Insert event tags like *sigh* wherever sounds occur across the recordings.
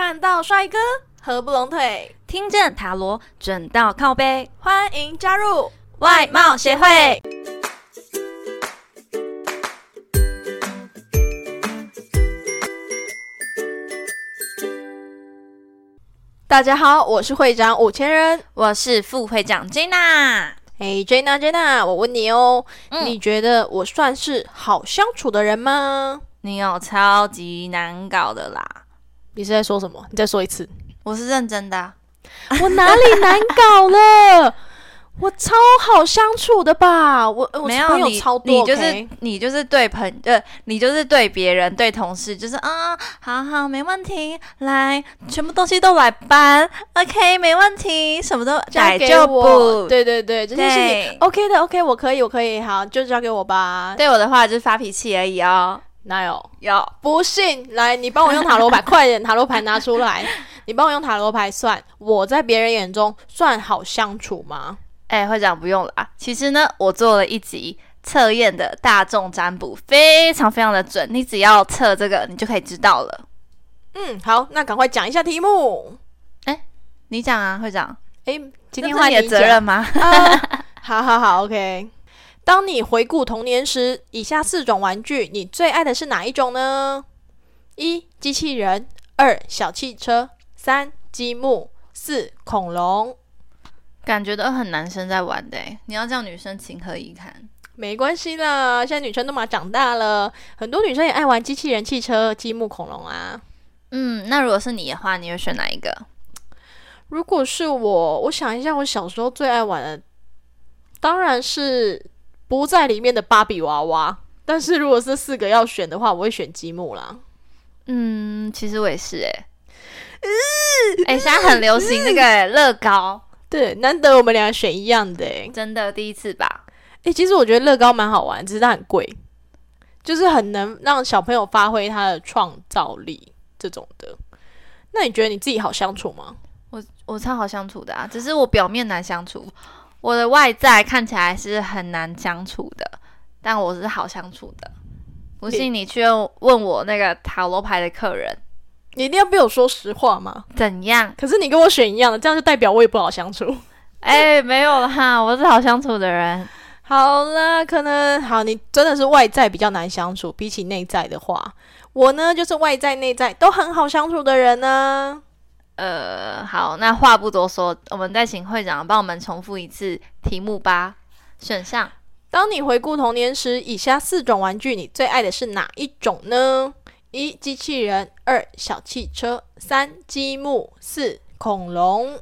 看到帅哥合不拢腿，听见塔罗准到靠背，欢迎加入外貌协会。大家好，我是会长五千人，我是副会长 Jenna。哎，Jenna，Jenna，我问你哦，嗯你觉得我算是好相处的人吗？你有超级难搞的啦，你是在说什么？你再说一次。我是认真的啊、我哪里难搞了？*laughs* 我超好相处的吧？我我没有你超多，你就是你就是对朋呃，你就是对别人对同事就是啊，好好没问题，来，全部东西都来搬，OK 没问题，什么都交给我，不。对对对，这件事情 OK 的，OK，我可以，我可以，好，就交给我吧。对我的话就是发脾气而已哦。哪有？有，不信，来，你帮我用塔罗牌，快点，塔罗牌拿出来。*laughs* 你帮我用塔罗牌算，我在别人眼中算好相处吗？哎、会长不用了啊。其实呢，我做了一集测验的大众占卜，非常非常的准，你只要测这个，你就可以知道了。嗯，好，那赶快讲一下题目。你讲啊，会长，诶，今天这是你的责任吗？啊，*laughs* 好好好，OK。当你回顾童年时，以下四种玩具，你最爱的是哪一种呢？一、机器人；二、小汽车；三、积木；四、恐龙。感觉都很男生在玩的欸，你要叫女生情何以堪？没关系啦，现在女生都嘛长大了，很多女生也爱玩机器人、汽车、积木、恐龙啊。嗯，那如果是你的话，你会选哪一个？如果是我，我想一下，我小时候最爱玩的，当然是不在里面的芭比娃娃。但是如果是四个要选的话，我会选积木啦。嗯，其实我也是哎。*laughs* 哎、现在很流行那个欸乐高，对，难得我们俩选一样的诶。真的第一次吧？诶，其实我觉得乐高蛮好玩，只是它很贵，就是很能让小朋友发挥他的创造力这种的。那你觉得你自己好相处吗？我我超好相处的啊，只是我表面难相处，我的外在看起来是很难相处的，但我是好相处的。不信你去问我那个塔罗牌的客人你一定要被我说实话吗？怎样？可是你跟我选一样的，这样就代表我也不好相处。*laughs* 哎、没有啦，我是好相处的人。好了，可能好，你真的是外在比较难相处，比起内在的话，我呢就是外在内在都很好相处的人呢、呃，好，那话不多说，我们再请会长帮我们重复一次题目吧。选项当你回顾童年时，以下四种玩具，你最爱的是哪一种呢？一、机器人；二、小汽车；三、积木；四、恐龙。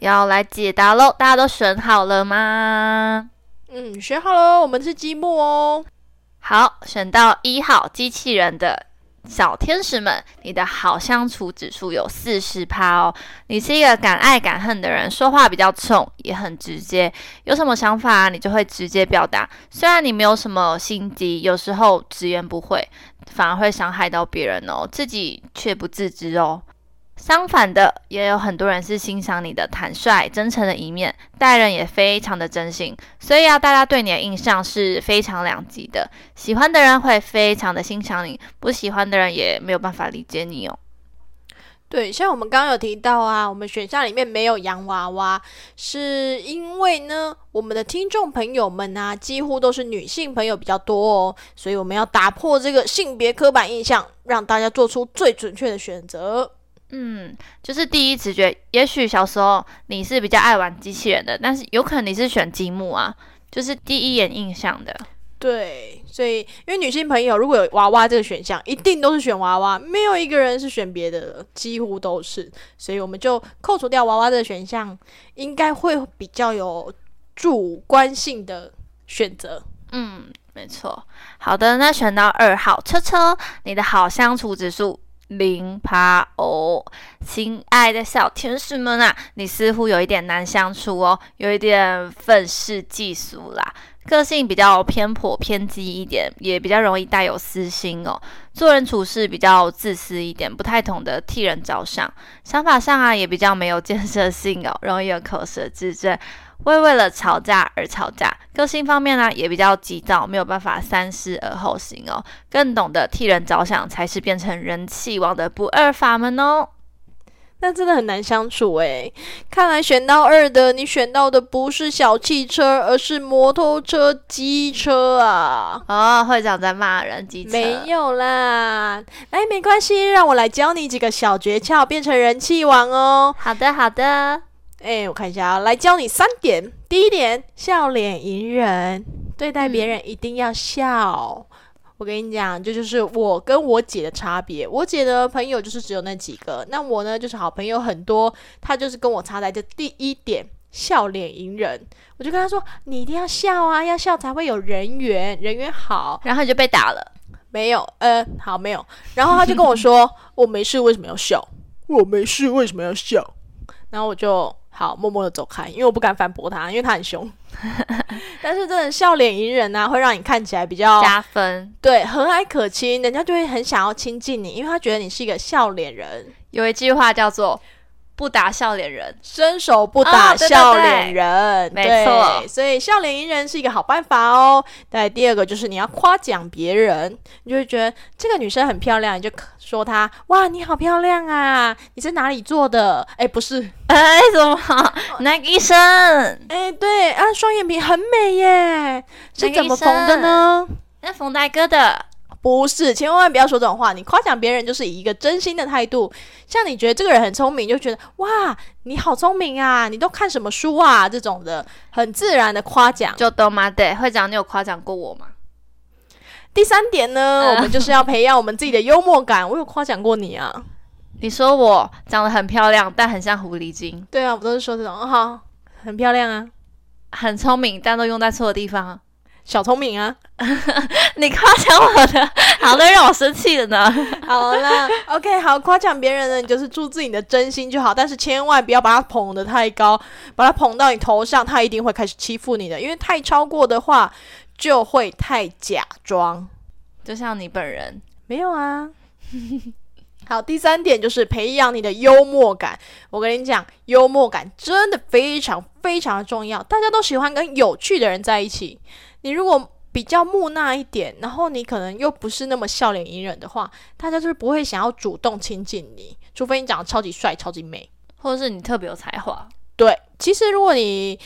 要来解答喽，大家都选好了吗？嗯，选好了，我们是积木哦。好，选到一号机器人的小天使们，你的好相处指数有四十趴哦。你是一个敢爱敢恨的人，说话比较冲，也很直接，有什么想法你就会直接表达。虽然你没有什么心机，有时候直言不讳，反而会伤害到别人哦，自己却不自知哦。相反的，也有很多人是欣赏你的坦率、真诚的一面，待人也非常的真心，所以啊，大家对你的印象是非常两极的。喜欢的人会非常的欣赏你，不喜欢的人也没有办法理解你哦。对，像我们刚刚有提到啊，我们选项里面没有洋娃娃，是因为呢，我们的听众朋友们啊，几乎都是女性朋友比较多哦，所以我们要打破这个性别刻板印象，让大家做出最准确的选择。嗯，就是第一直觉，也许小时候你是比较爱玩机器人的，但是有可能你是选积木啊，就是第一眼印象的。对，所以因为女性朋友如果有娃娃这个选项，一定都是选娃娃，没有一个人是选别的了，几乎都是，所以我们就扣除掉娃娃这个选项，应该会比较有主观性的选择。嗯，没错。好的，那选到二号车车，你的好相处指数零趴哦。亲爱的小天使们啊，你似乎有一点难相处哦，有一点愤世嫉俗啦。个性比较偏颇、偏激一点，也比较容易带有私心哦。做人处事比较自私一点，不太懂得替人着想。想法上啊，也比较没有建设性哦，容易有口舌之争。会为了吵架而吵架，个性方面呢也比较急躁，没有办法三思而后行哦，更懂得替人着想，才是变成人气王的不二法门哦。那真的很难相处诶。看来选到二的，你选到的不是小汽车，而是摩托车、机车啊！哦，会长在骂人，机车没有啦，哎，没关系，让我来教你几个小诀窍，变成人气王哦。好的，好的。哎，我看一下啊，来教你三点。第一点，笑脸迎人，对待别人一定要笑。我跟你讲，这就是我跟我姐的差别。我姐的朋友就是只有那几个，那我呢就是好朋友很多。她就是跟我差在这第一点，笑脸迎人。我就跟她说，你一定要笑啊，要笑才会有人缘，人缘好。然后你就被打了，没有，呃，好没有。然后她就跟我说，我没事，为什么要笑？我没事，为什么要笑？然后我就。好，默默的走开，因为我不敢反驳他，因为他很凶。*laughs* 但是，真的笑脸迎人啊，会让你看起来比较加分。对，和蔼可亲，人家就会很想要亲近你，因为他觉得你是一个笑脸人。有一句话叫做。不打笑脸人，伸手不打笑脸人，没错。所以笑脸迎人是一个好办法哦。对，第二个就是你要夸奖别人，你就会觉得这个女生很漂亮，你就说她哇，你好漂亮啊！你是哪里做的？哎，不是，哎，怎么？哪个医生？哎，对啊，双眼皮很美耶，是怎么缝的呢？那缝大哥的。不是，千万不要说这种话。你夸奖别人就是以一个真心的态度，像你觉得这个人很聪明，就觉得哇，你好聪明啊，你都看什么书啊？这种的很自然的夸奖。就都吗？对，会长，你有夸奖过我吗？第三点呢，我们就是要培养我们自己的幽默感。我有夸奖过你啊？你说我长得很漂亮，但很像狐狸精。对啊，我都是说这种哈，很漂亮啊，很聪明，但都用在错的地方。小聪明啊！*laughs* 你夸奖我的，*laughs* 好的让我生气了呢。*laughs* 好了，OK，好，夸奖别人呢，你就是注自己的真心就好，但是千万不要把他捧得太高，把他捧到你头上，他一定会开始欺负你的，因为太超过的话就会太假装，就像你本人没有啊。好，第三点就是培养你的幽默感。我跟你讲，幽默感真的非常非常的重要，大家都喜欢跟有趣的人在一起。你如果比较木讷一点，然后你可能又不是那么笑脸隐忍的话，大家就是不会想要主动亲近你，除非你长得超级帅、超级美，或者是你特别有才华。对，其实如果你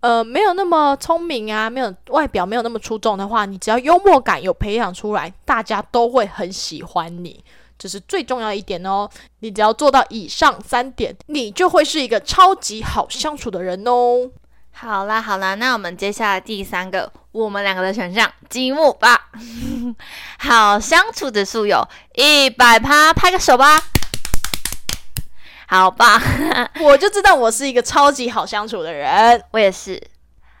呃没有那么聪明啊，没有外表没有那么出众的话，你只要幽默感有培养出来，大家都会很喜欢你，这是最重要一点哦。你只要做到以上三点，你就会是一个超级好相处的人哦。好啦好啦，那我们接下来第三个我们两个的选项积木吧。*laughs* 好相处的数有一百趴，拍个手吧。好吧，*laughs* *laughs* 我就知道我是一个超级好相处的人，我也是。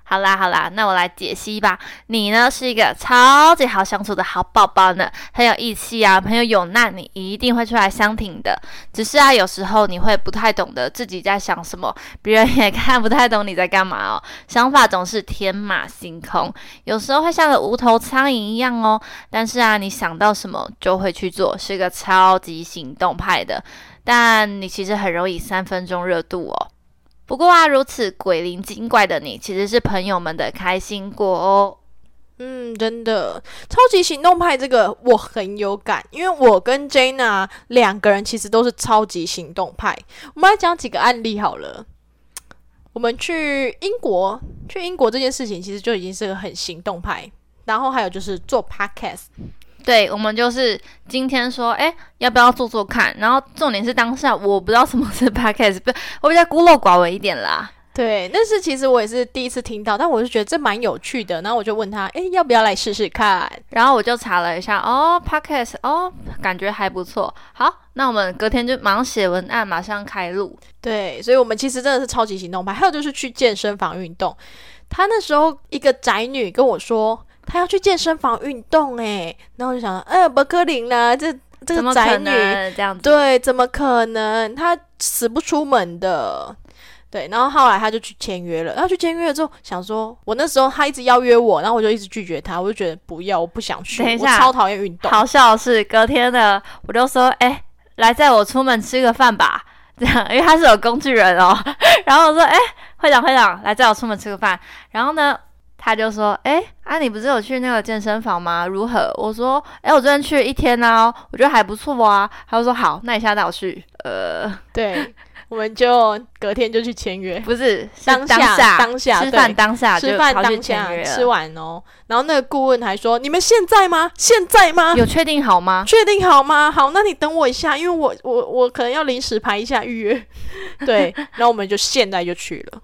好啦好啦，那我来解析吧。你呢是一个超级好相处的好宝宝呢，很有义气啊，朋友有难你一定会出来相挺的。只是啊，有时候你会不太懂得自己在想什么，别人也看不太懂你在干嘛哦。想法总是天马行空，有时候会像个无头苍蝇一样哦。但是啊，你想到什么就会去做，是个超级行动派的。但你其实很容易三分钟热度哦。不过啊，如此鬼灵精怪的你，其实是朋友们的开心果哦。嗯，真的，超级行动派这个我很有感，因为我跟 Jana 两个人其实都是超级行动派。我们来讲几个案例好了。我们去英国，去英国这件事情其实就已经是个很行动派。然后还有就是做 Podcast。对，我们就是今天说，哎，要不要做做看？然后重点是当下我不知道什么是 *laughs* podcast，不，我比较孤陋寡闻一点啦。对，但是其实我也是第一次听到，但我就觉得这蛮有趣的。然后我就问他，哎，要不要来试试看？然后我就查了一下，哦，podcast，哦，感觉还不错。好，那我们隔天就马上写文案，马上开录。对，所以我们其实真的是超级行动派。还有就是去健身房运动，他那时候一个宅女跟我说。他要去健身房运动哎，然后我就想，哎，不可能啦，这这个宅女这样子，对，怎么可能？他死不出门的，对。然后后来他就去签约了，然后去签约了之后，想说，我那时候他一直邀约我，然后我就一直拒绝他，我就觉得不要，我不想去，我超讨厌运动。好笑的是，隔天的我就说，哎，来载我出门吃个饭吧，*laughs* 这样，因为他是有工具人哦。*laughs* 然后我说，哎，会长会长，来载我出门吃个饭。然后呢？他就说：“哎，啊，你不是有去那个健身房吗？如何？”我说：“哎，我昨天去了一天呢，我觉得还不错啊。”他就说：“好，那你下带我去。”呃，对，我们就隔天就去签约，不是当下当下吃饭当下吃饭当下吃完哦。然后那个顾问还说：“你们现在吗？现在吗？有确定好吗？确定好吗？好，那你等我一下，因为我我我可能要临时排一下预约。*laughs* 对，然后我们就现在就去了。”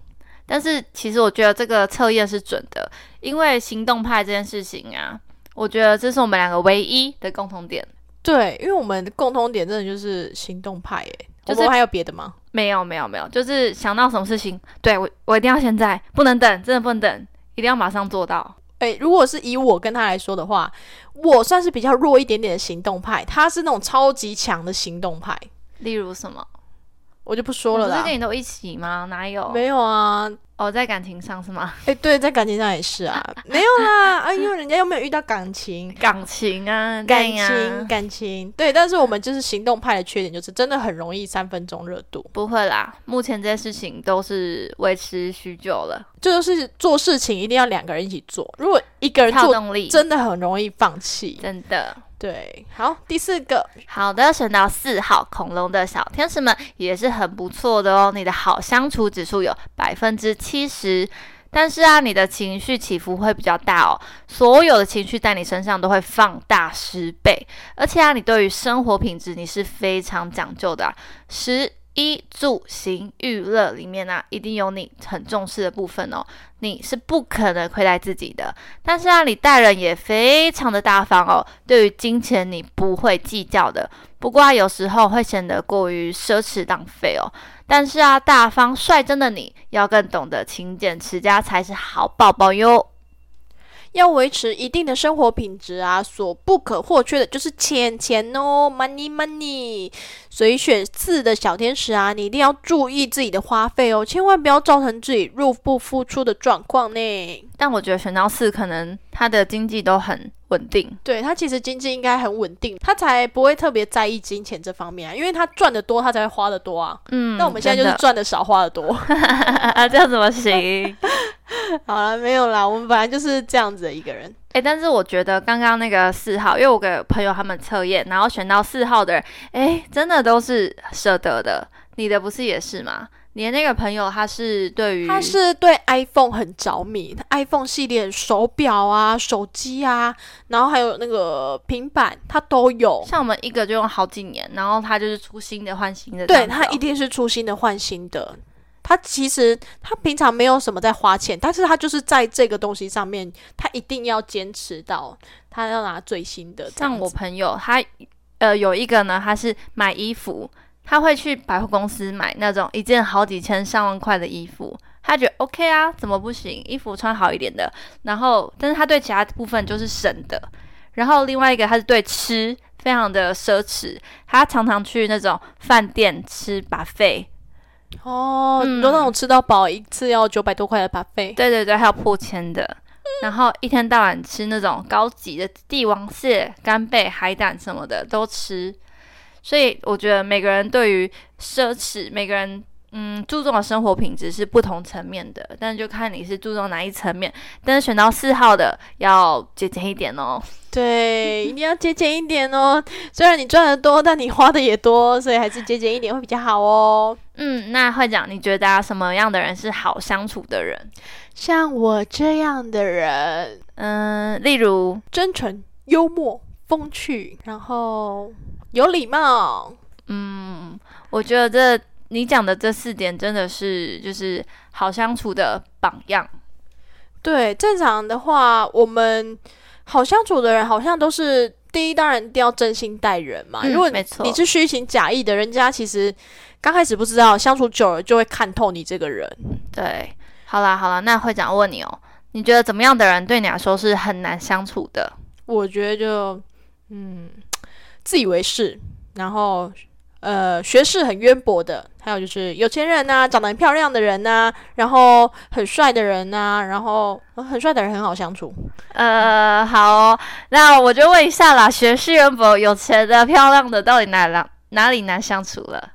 但是其实我觉得这个测验是准的，因为行动派这件事情啊，我觉得这是我们两个唯一的共同点。对，因为我们的共同点真的就是行动派，诶，就是还有别的吗？没有，没有，没有，就是想到什么事情，对我，我一定要现在，不能等，真的不能等，一定要马上做到。诶，如果是以我跟他来说的话，我算是比较弱一点点的行动派，他是那种超级强的行动派。例如什么？我就不说了啦。不是跟你都一起吗？哪有？没有啊。哦，在感情上是吗？哎，对，在感情上也是啊。*laughs* 没有啦，啊，因为，人家又没有遇到感情，*laughs* 感情啊，感情，感情。对，但是我们就是行动派的缺点，就是真的很容易三分钟热度。不会啦，目前这些事情都是维持许久了。这就是做事情一定要两个人一起做，如果一个人做，真的很容易放弃。真的。对，好，第四个，好的，选到四号恐龙的小天使们也是很不错的哦。你的好相处指数有百分之七十，但是啊，你的情绪起伏会比较大哦。所有的情绪在你身上都会放大十倍，而且啊，你对于生活品质你是非常讲究的，十。衣住行娱乐里面呢，一定有你很重视的部分哦。你是不可能亏待自己的，但是啊，你待人也非常的大方哦。对于金钱，你不会计较的。不过啊，有时候会显得过于奢侈浪费哦。但是啊，大方率真的你要更懂得勤俭持家才是好宝宝哟。要维持一定的生活品质啊，所不可或缺的就是钱钱哦，money money。所以选四的小天使啊，你一定要注意自己的花费哦，千万不要造成自己入不敷出的状况呢。但我觉得选到四，可能他的经济都很稳定。对他其实经济应该很稳定，他才不会特别在意金钱这方面啊，因为他赚的多，他才会花的多啊。嗯，那我们现在就是赚的少，花的多，啊 *laughs* 这样怎么行？*laughs* 好了，没有啦，我们本来就是这样子的一个人。哎，但是我觉得刚刚那个四号，因为我给朋友他们测验，然后选到四号的人，哎，真的都是舍得的。你的不是也是吗？你的那个朋友他是对于他是对 iPhone 很着迷，iPhone 系列手表啊、手机啊，然后还有那个平板，他都有。像我们一个就用好几年，然后他就是出新的换新的。对他一定是出新的换新的。他其实他平常没有什么在花钱，但是他就是在这个东西上面，他一定要坚持到他要拿最新的。像我朋友，他呃有一个呢，他是买衣服，他会去百货公司买那种一件好几千上万块的衣服，他觉得 OK 啊，怎么不行？衣服穿好一点的。然后，但是他对其他部分就是省的。然后另外一个，他是对吃非常的奢侈，他常常去那种饭店吃把费。哦，你说那种吃到饱一次要九百多块的巴费，对对对，还有破千的，然后一天到晚吃那种高级的帝王蟹、干贝、海胆什么的都吃，所以我觉得每个人对于奢侈，每个人。嗯，注重的生活品质是不同层面的，但是就看你是注重哪一层面。但是选到四号的要节俭一点哦。对，一定要节俭一点哦。虽然你赚的多，但你花的也多，所以还是节俭一点会比较好哦。嗯，那会长，你觉得什么样的人是好相处的人？像我这样的人，嗯，例如真诚、幽默、风趣，然后有礼貌。嗯，我觉得这。你讲的这四点真的是就是好相处的榜样。对，正常的话，我们好相处的人好像都是第一，当然一定要真心待人嘛。如果你是虚情假意的，人家其实刚开始不知道，相处久了就会看透你这个人。对，好啦好啦，那会长问你哦，你觉得怎么样的人对你来说是很难相处的？我觉得就嗯，自以为是，然后。呃，学识很渊博的，还有就是有钱人呐，长得很漂亮的人呐，然后很帅的人呐，然后很帅的人很好相处。呃，好，那我就问一下啦，学识渊博、有钱的、漂亮的，到底哪哪哪里难相处了？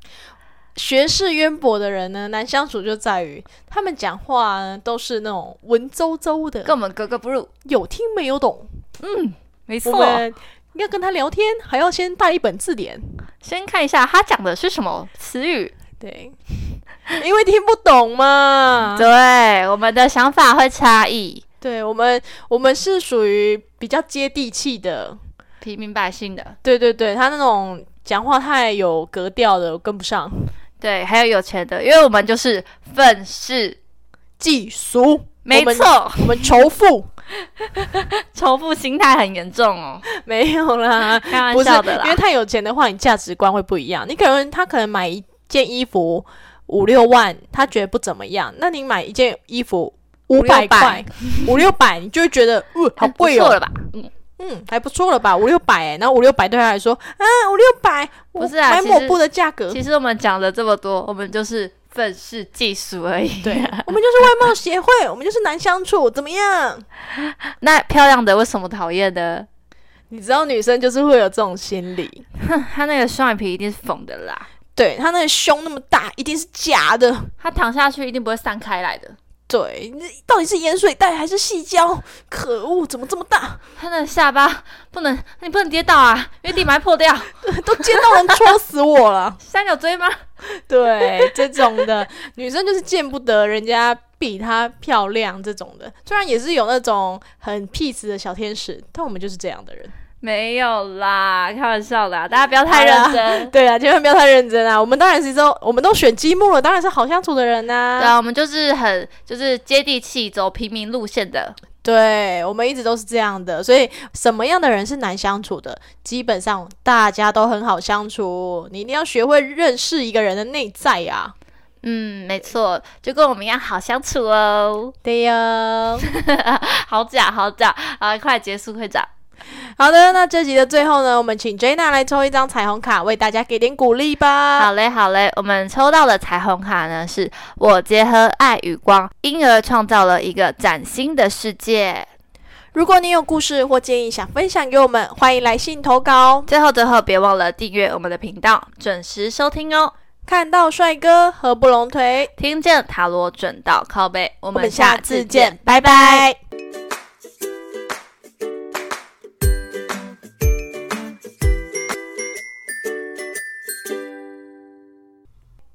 学识渊博的人呢，难相处就在于他们讲话呢都是那种文绉绉的，跟我们格格不入。有听没有懂。嗯没我们要跟他聊天，还要先带一本字典。先看一下他讲的是什么词语。对，因为听不懂嘛。对，我们的想法会差异，对我们，我们是属于比较接地气的。平民百姓的。对对对，他那种讲话太有格调的，我跟不上。对，还有有钱的，因为我们就是愤世嫉俗，没错，我们仇富 *laughs* 仇富心态很严重哦，没有啦，开玩笑的啦。因为太有钱的话，你价值观会不一样。你可能他可能买一件衣服五六万，他觉得不怎么样，那你买一件衣服五百块、五六百，你就会觉得，呃，好贵哦，错了吧？嗯，嗯，还不错了吧，五六百哎，然后五六百对他来说，啊，五六百，不是啊抹布的价格，其实我们讲了这么多，我们就是愤世嫉俗而已。对，*laughs* 我们就是外貌协会，我们就是难相处，怎么样？那漂亮的为什么讨厌呢？你知道女生就是会有这种心理，哼，*laughs* 她那个双眼皮一定是缝的啦，对她那个胸那么大，一定是假的。她躺下去一定不会散开来的。对，那到底是盐水袋还是细胶？可恶，怎么这么大？他那下巴不能，你不能跌倒啊，因为地埋破掉。*laughs* 都尖到能戳死我了。三角锥吗？对，这种的女生就是见不得人家比她漂亮这种的。虽然也是有那种很 peace 的小天使，但我们就是这样的人。没有啦，开玩笑的啊，大家不要太认真。*laughs* 对啊，千万不要太认真啊！我们当然是都，我们都选积木了，当然是好相处的人呐、对啊，我们就是很就是接地气，走平民路线的。对，我们一直都是这样的，所以什么样的人是难相处的？基本上大家都很好相处，你一定要学会认识一个人的内在啊。嗯，没错，就跟我们一样好相处哦。对呀。*laughs* 好假，好假啊！快结束，会长。*laughs* 好的，那这集的最后呢，我们请 Jenna 来抽一张彩虹卡，为大家给点鼓励吧。好嘞，好嘞，我们抽到的彩虹卡呢，是我结合爱与光，因而创造了一个崭新的世界。如果你有故事或建议想分享给我们，欢迎来信投稿。最后，最后，别忘了订阅我们的频道，准时收听哦。看到帅哥合不拢腿，听见塔罗准到靠背，我我们们下下次见，，拜拜